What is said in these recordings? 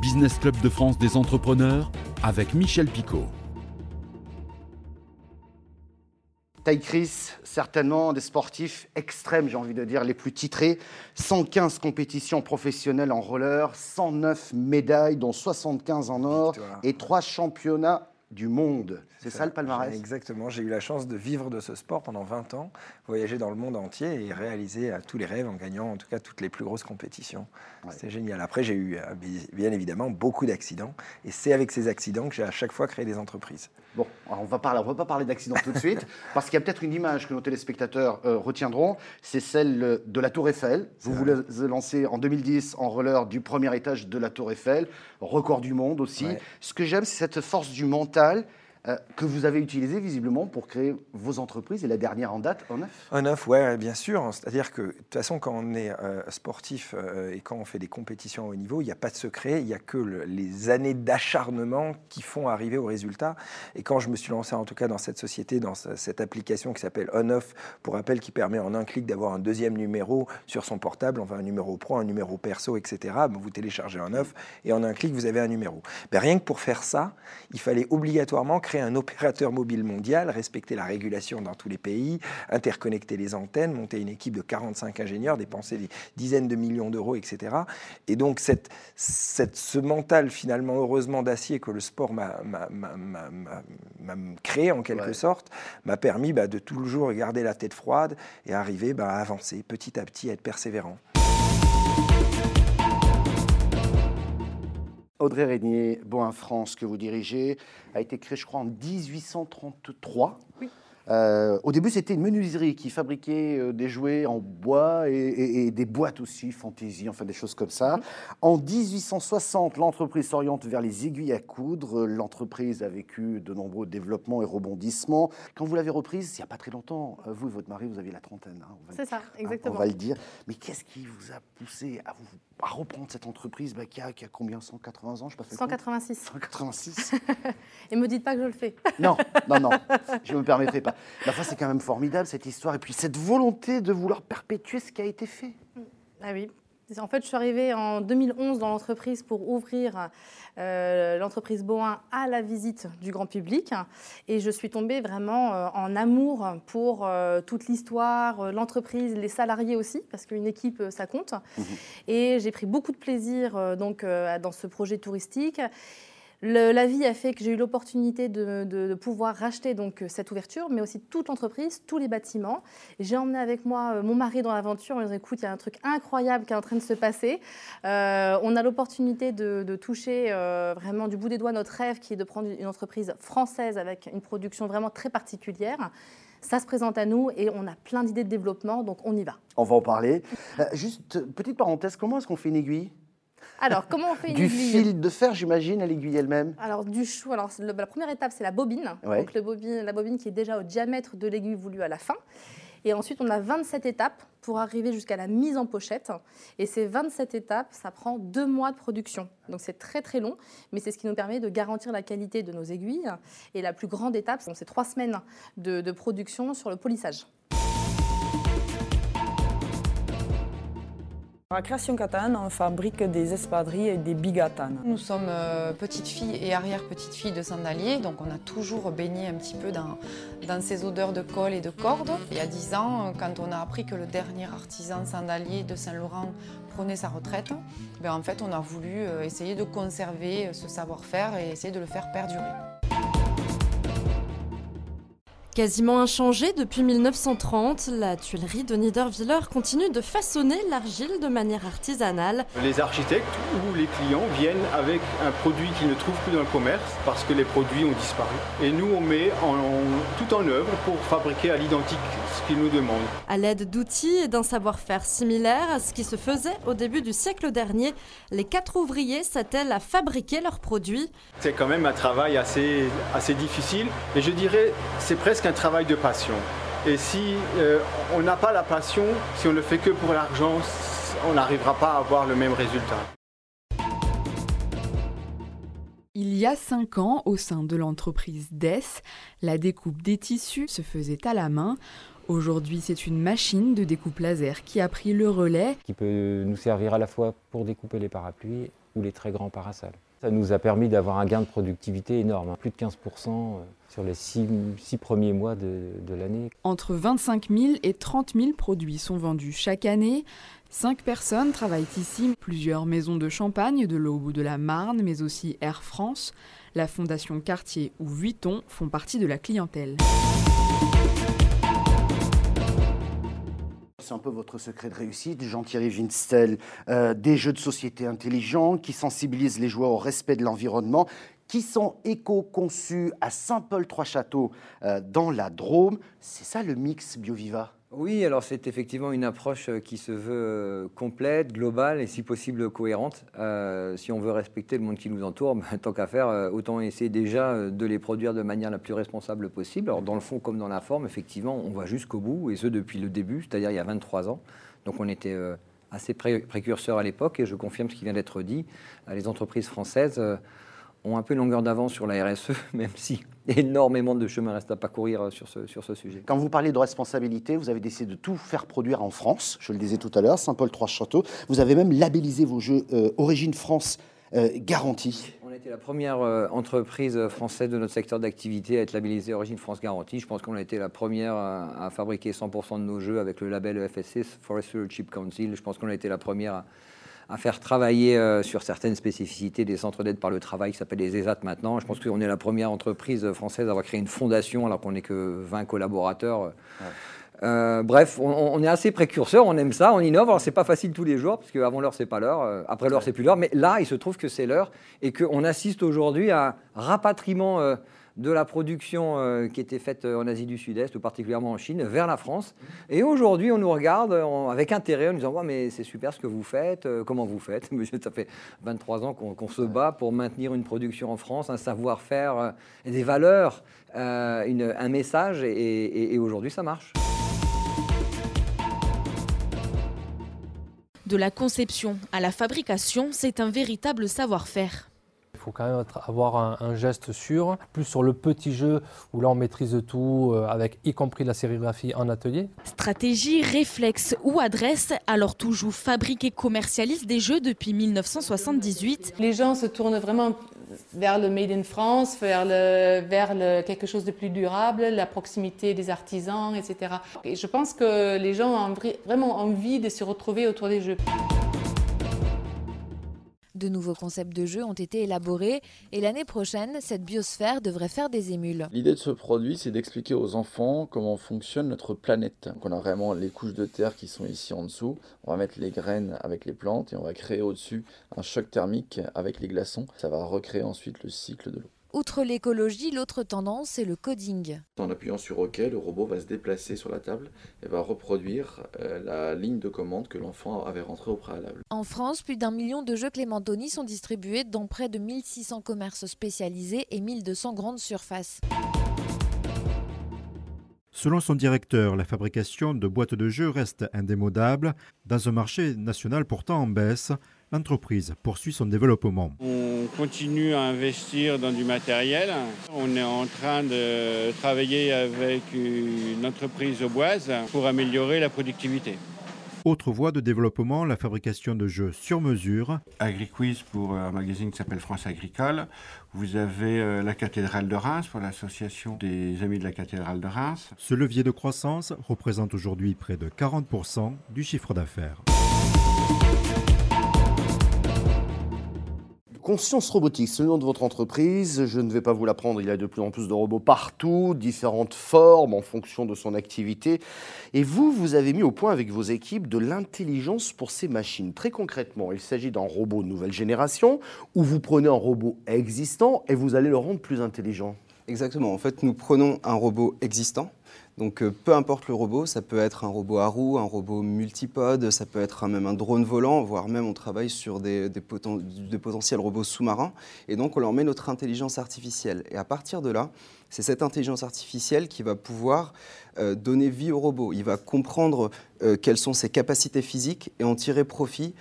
Business Club de France des entrepreneurs avec Michel Picot. Taille Chris, certainement des sportifs extrêmes, j'ai envie de dire, les plus titrés. 115 compétitions professionnelles en roller, 109 médailles, dont 75 en or, et 3 championnats du monde. C'est ça, le palmarès? Exactement. J'ai eu la chance de vivre de ce sport pendant 20 ans, voyager dans le monde entier et réaliser euh, tous les rêves en gagnant en tout cas toutes les plus grosses compétitions. C'était génial. Après, j'ai eu euh, bien évidemment beaucoup d'accidents et c'est avec ces accidents que j'ai à chaque fois créé des entreprises. Bon, on va parler, on va pas parler d'accidents tout de suite parce qu'il y a peut-être une image que nos téléspectateurs euh, retiendront, c'est celle de la Tour Eiffel. Vous vous lancez en 2010 en roller du premier étage de la Tour Eiffel, record du monde aussi. Ce que j'aime, c'est cette force du mental tal, euh, que vous avez utilisé visiblement pour créer vos entreprises et la dernière en date, On Off, ouais, bien sûr. C'est-à-dire que de toute façon, quand on est euh, sportif euh, et quand on fait des compétitions à haut niveau, il n'y a pas de secret, il n'y a que les années d'acharnement qui font arriver au résultat. Et quand je me suis lancé en tout cas dans cette société, dans cette application qui s'appelle On-Off, pour rappel, qui permet en un clic d'avoir un deuxième numéro sur son portable, enfin un numéro pro, un numéro perso, etc. vous téléchargez On-Off et en un clic, vous avez un numéro. Ben, rien que pour faire ça, il fallait obligatoirement créer un opérateur mobile mondial, respecter la régulation dans tous les pays, interconnecter les antennes, monter une équipe de 45 ingénieurs, dépenser des dizaines de millions d'euros, etc. Et donc cette, cette, ce mental finalement heureusement d'acier que le sport m'a créé en quelque sorte, m'a permis bah, de toujours garder la tête froide et arriver bah, à avancer petit à petit, à être persévérant. Audrey Régnier, Boin France, que vous dirigez, a été créé, je crois, en 1833. Oui. Euh, au début, c'était une menuiserie qui fabriquait euh, des jouets en bois et, des boîtes aussi, fantaisie, enfin des choses comme ça. Mhm. En 1860, l'entreprise s'oriente vers les aiguilles à coudre. L'entreprise a vécu de nombreux développements et rebondissements. Quand vous l'avez reprise, il n'y a pas très longtemps, euh, vous et votre mari, vous aviez la trentaine. Hein, C'est ça, exactement. on va le dire. Mais qu'est-ce qui vous a poussé à, vous, reprendre cette entreprise bah, qui, a, qui, a, combien 180 ans je pas 186. 186. et me dites pas que je le fais. non, non, non, je ne me permettrai pas. La fin, c'est quand même formidable cette histoire. Et puis cette volonté de vouloir perpétuer ce qui a été fait. Ah oui. En fait, je suis arrivée en 2011 dans l'entreprise pour ouvrir euh, l'entreprise Boin à la visite du grand public. Et je suis tombée vraiment euh, en amour pour euh, toute l'histoire, l'entreprise, les salariés aussi, parce qu'une équipe, ça compte. Mmh Et j'ai pris beaucoup de plaisir donc, dans ce projet touristique la vie a fait que j'ai eu l'opportunité de, pouvoir racheter donc cette ouverture, mais aussi toute l'entreprise, tous les bâtiments. J'ai emmené avec moi euh, mon mari dans l'aventure en disant écoute, il y a un truc incroyable qui est en train de se passer. Euh, on a l'opportunité de, toucher euh, vraiment du bout des doigts notre rêve qui est de prendre une entreprise française avec une production vraiment très particulière. Ça se présente à nous et on a plein d'idées de développement, donc on y va. On va en parler. juste, petite parenthèse, comment est-ce qu'on fait une aiguille? Alors, comment on fait une du fil de fer, j'imagine, à l'aiguille elle-même Alors, du chou. Alors, la première étape, c'est la bobine. Donc, le bobine, la bobine qui est déjà au diamètre de l'aiguille voulue à la fin. Et ensuite, on a 27 étapes pour arriver jusqu'à la mise en pochette. Et ces 27 étapes, ça prend deux mois de production. Donc c'est très très long, mais c'est ce qui nous permet de garantir la qualité de nos aiguilles. Et la plus grande étape, c'est trois semaines de, de production sur le polissage. À Création Catane, on fabrique des espadrilles et des bigatanes. Nous sommes euh, petites filles et arrière-petites filles de sandaliers, donc on a toujours baigné un petit peu dans, dans ces odeurs de colle et de corde. Il y a dix ans, quand on a appris que le dernier artisan sandalier de Saint-Laurent prenait sa retraite, ben en fait on a voulu euh, essayer de conserver ce savoir-faire et essayer de le faire perdurer. Quasiment inchangée depuis 1930, la tuilerie de Niederwiller continue de façonner l'argile de manière artisanale. Les architectes ou les clients viennent avec un produit qu'ils ne trouvent plus dans le commerce parce que les produits ont disparu. Et nous, on met tout en œuvre pour fabriquer à l'identique ce qu'ils nous demandent. À l'aide d'outils et d'un savoir-faire similaire à ce qui se faisait au début du siècle dernier, les quatre ouvriers s'attellent à fabriquer leurs produits. C'est quand même un travail assez, assez difficile et je dirais c'est presque un travail de passion. Et si euh, on n'a pas la passion, si on ne fait que pour l'argent, on n'arrivera pas à avoir le même résultat. Il y a cinq ans, au sein de l'entreprise DES, la découpe des tissus se faisait à la main. Aujourd'hui, c'est une machine de découpe laser qui a pris le relais. Qui peut nous servir à la fois pour découper les parapluies ou les très grands parasols. Ça nous a permis d'avoir un gain de productivité énorme, hein. plus de 15% euh, sur les six, premiers mois de, l'année. Entre 25 000 et 30 000 produits sont vendus chaque année. Cinq personnes travaillent ici, plusieurs maisons de champagne de l'Aube ou de la Marne, mais aussi Air France. La Fondation Cartier ou Vuitton font partie de la clientèle. C'est un peu votre secret de réussite, Jean-Thierry Vinstel. Euh, des jeux de société intelligents qui sensibilisent les joueurs au respect de l'environnement, qui sont éco-conçus à Saint-Paul-Trois-Châteaux euh, dans la Drôme. C'est ça le mix BioViva? Oui, alors c'est effectivement une approche euh, qui se veut euh, complète, globale et si possible cohérente. Euh, si on veut respecter le monde qui nous entoure, ben, tant qu'à faire, autant essayer déjà de les produire de manière la plus responsable possible. Alors dans le fond comme dans la forme, effectivement, on va jusqu'au bout et ce depuis le début, c'est-à-dire il y a 23 ans. Donc on était assez précurseurs à l'époque et je confirme ce qui vient d'être dit. Les entreprises françaises ont un peu une longueur d'avance sur la RSE, même si énormément de chemin reste à parcourir euh, sur ce, sur ce sujet. Quand vous parlez de responsabilité, vous avez décidé de tout faire produire en France, je le disais tout à l'heure, Saint-Paul-Trois-Châteaux. Vous avez même labellisé vos jeux euh, Origine France euh, garantie. On a été la première entreprise française de notre secteur d'activité à être labellisée Origine France Garantie. Je pense qu'on a été la première à, fabriquer 100% de nos jeux avec le label FSC, Forest Stewardship Council. Je pense qu'on a été la première à à faire travailler euh, sur certaines spécificités des centres d'aide par le travail qui s'appellent les ESAT maintenant. Je pense qu'on est la première entreprise française à avoir créé une fondation alors qu'on n'est que 20 collaborateurs. Euh, bref, on, est assez précurseur, on aime ça, on innove. Alors c'est pas facile tous les jours parce qu'avant l'heure c'est pas l'heure, euh, après l'heure c'est plus l'heure. Mais là, il se trouve que c'est l'heure et qu'on assiste aujourd'hui à un rapatriement de la production euh, qui était faite euh, en Asie du Sud-Est, ou particulièrement en Chine, vers la France. Et aujourd'hui, on nous regarde avec intérêt en nous disant Mais c'est super ce que vous faites, euh, comment vous faites? Ça fait 23 ans qu'on se bat pour maintenir une production en France, un savoir-faire, des valeurs, un message, et aujourd'hui, ça marche. De la conception à la fabrication, c'est un véritable savoir-faire faut quand même avoir un, geste sûr, plus sur le petit jeu où là on maîtrise tout, euh, avec y compris la sérigraphie en atelier. Stratégie, réflexe ou adresse, alors toujours fabrique et commercialise des jeux depuis 1978. Les gens se tournent vraiment vers le Made in France, vers, le, vers le, quelque chose de plus durable, la proximité des artisans, etc. Et je pense que les gens ont vraiment envie de se retrouver autour des jeux. De nouveaux concepts de jeux ont été élaborés et l'année prochaine, cette biosphère devrait faire des émules. L'idée de ce produit, c'est d'expliquer aux enfants comment fonctionne notre planète. on a vraiment les couches de terre qui sont ici en dessous. On va mettre les graines avec les plantes et on va créer au-dessus un choc thermique avec les glaçons. Ça va recréer ensuite le cycle de l'eau. Outre l'écologie, l'autre tendance, c'est le coding. En appuyant sur OK, le robot va se déplacer sur la table et va reproduire euh, la ligne de commande que l'enfant avait rentrée au préalable. En France, plus d'un million de jeux Clémentoni sont distribués dans près de 1600 commerces spécialisés et 1200 grandes surfaces. Selon son directeur, la fabrication de boîtes de jeux reste indémodable dans un marché national pourtant en baisse l'entreprise poursuit son développement. On continue à investir dans du matériel. On est en train de travailler avec une entreprise boise pour améliorer la productivité. Autre voie de développement, la fabrication de jeux sur mesure. AgriQuiz pour un magazine qui s'appelle France Agricole. Vous avez euh, la cathédrale de Reims pour l'association des amis de la cathédrale de Reims. Ce levier de croissance représente aujourd'hui près de 40% du chiffre d'affaires. Conscience Robotique, c'est le nom de votre entreprise. Je ne vais pas vous l'apprendre, il y a de plus en plus de robots partout, différentes formes en fonction de son activité. Et vous, vous avez mis au point avec vos équipes de l'intelligence pour ces machines. Très concrètement, il s'agit d'un robot nouvelle génération où vous prenez un robot existant et vous allez le rendre plus intelligent. Exactement. En fait, nous prenons un robot existant donc euh, peu importe le robot, ça peut être un robot à roues, un robot multipode, ça peut être même un drone volant, voire même on travaille sur des, potentiels robots sous-marins. Et donc on leur met notre intelligence artificielle. Et à partir de là, c'est cette intelligence artificielle qui va pouvoir euh, donner vie au robot. Il va comprendre euh, quelles sont ses capacités physiques et en tirer profit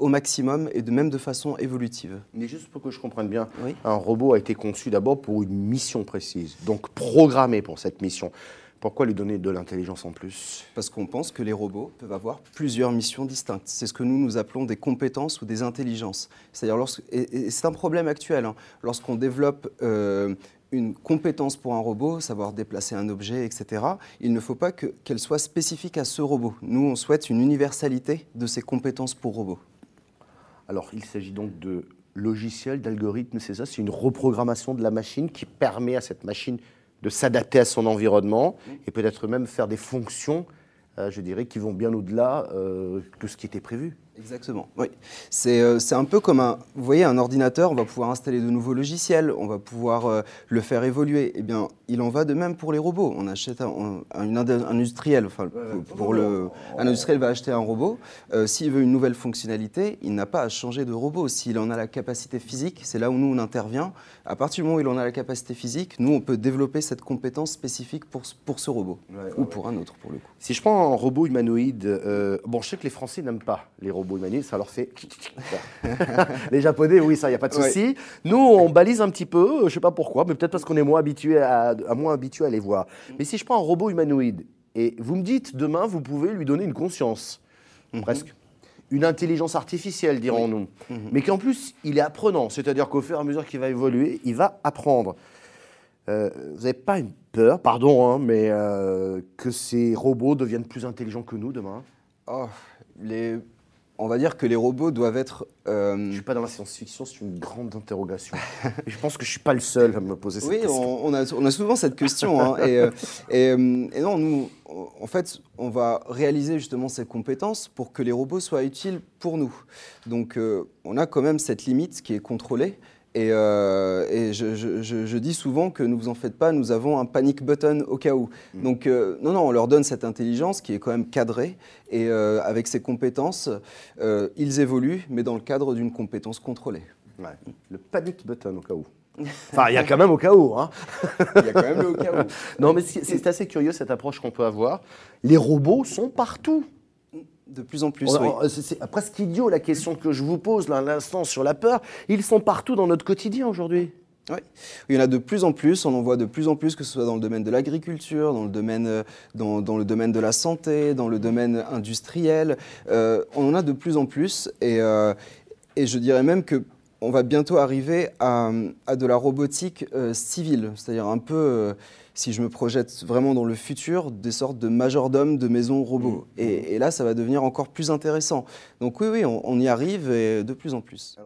au maximum et de même de façon évolutive. Mais juste pour que je comprenne bien, un robot a été conçu d'abord pour une mission précise, donc programmé pour cette mission. Pourquoi lui donner de l'intelligence en plus? Parce qu'on pense que les robots peuvent avoir plusieurs missions distinctes. C'est ce que nous nous appelons des compétences ou des intelligences. C'est-à-dire, lorsque, et, c'est un problème actuel. Hein. Lorsqu'on développe euh, une compétence pour un robot, savoir déplacer un objet, etc., il ne faut pas qu'elle soit spécifique à ce robot. Nous, on souhaite une universalité de ces compétences pour robots. Alors, il s'agit donc de logiciels, d'algorithmes, c'est ça? C'est une reprogrammation de la machine qui permet à cette machine de s'adapter à son environnement et peut-être même faire des fonctions, euh, je dirais, qui vont bien au-delà euh, que ce qui était prévu. Exactement, oui. Euh, c'est un peu comme un, vous voyez, un ordinateur, on va pouvoir installer de nouveaux logiciels, on va pouvoir euh, le faire évoluer. Eh bien, il en va de même pour les robots. On achète un, un, industriel, enfin, pour le, un industriel va acheter un robot. Euh, s'il veut une nouvelle fonctionnalité, il n'a pas à changer de robot. S'il en a la capacité physique, c'est là où nous on intervient. À partir du moment où il en a la capacité physique, nous on peut développer cette compétence spécifique pour, pour ce robot ou pour un autre pour le coup. Si je prends un robot humanoïde, bon, je sais que les Français n'aiment pas les robots ça leur fait. les Japonais, oui, ça, il n'y a pas de souci. Nous, on balise un petit peu, je ne sais pas pourquoi, mais peut-être parce qu'on est moins habitué à, moins habitué à les voir. Mais si je prends un robot humanoïde et vous me dites demain, vous pouvez lui donner une conscience, mhm. presque. Une intelligence artificielle, dirons-nous. Mhm. Mais qu'en plus, il est apprenant, c'est-à-dire qu'au fur et à mesure qu'il va évoluer, il va apprendre. Euh, vous n'avez pas une peur, pardon, hein, mais euh, que ces robots deviennent plus intelligents que nous demain? Oh, les on va dire que les robots doivent être. Euh... Je ne suis pas dans la science-fiction, c'est une grande interrogation. je pense que je ne suis pas le seul à me poser cette question. Oui, on, a, on a souvent cette question. Hein, et, euh, euh, et, non, nous, en fait, on va réaliser justement ces compétences pour que les robots soient utiles pour nous. Donc, euh, on a quand même cette limite qui est contrôlée. Et, euh, je, dis souvent que ne vous en faites pas, nous avons un panic button au cas où. Mm. Donc euh, non, non, on leur donne cette intelligence qui est quand même cadrée et euh, avec ces compétences, ils évoluent, mais dans le cadre d'une compétence contrôlée. Le panic button au cas où. Enfin, il y a quand même au cas où. Hein. Il y a quand même le au cas où. non, mais c'est assez curieux cette approche qu'on peut avoir. Les robots sont partout. De plus en plus. oui. C'est presque idiot la question que je vous pose là à l'instant sur la peur. Ils sont partout dans notre quotidien aujourd'hui. Oui, il y en a de plus en plus, on en voit de plus en plus, que ce soit dans le domaine de l'agriculture, dans, le domaine, euh, dans, dans, le domaine de la santé, dans le domaine industriel. Euh, on en a de plus en plus et, euh, et je dirais même que on va bientôt arriver à, à de la robotique civile, c'est-à-dire un peu si je me projette vraiment dans le futur, des sortes de majordomes de maisons robots. Mmh. Et, là, ça va devenir encore plus intéressant. Donc oui, oui, on, y arrive et de plus en plus.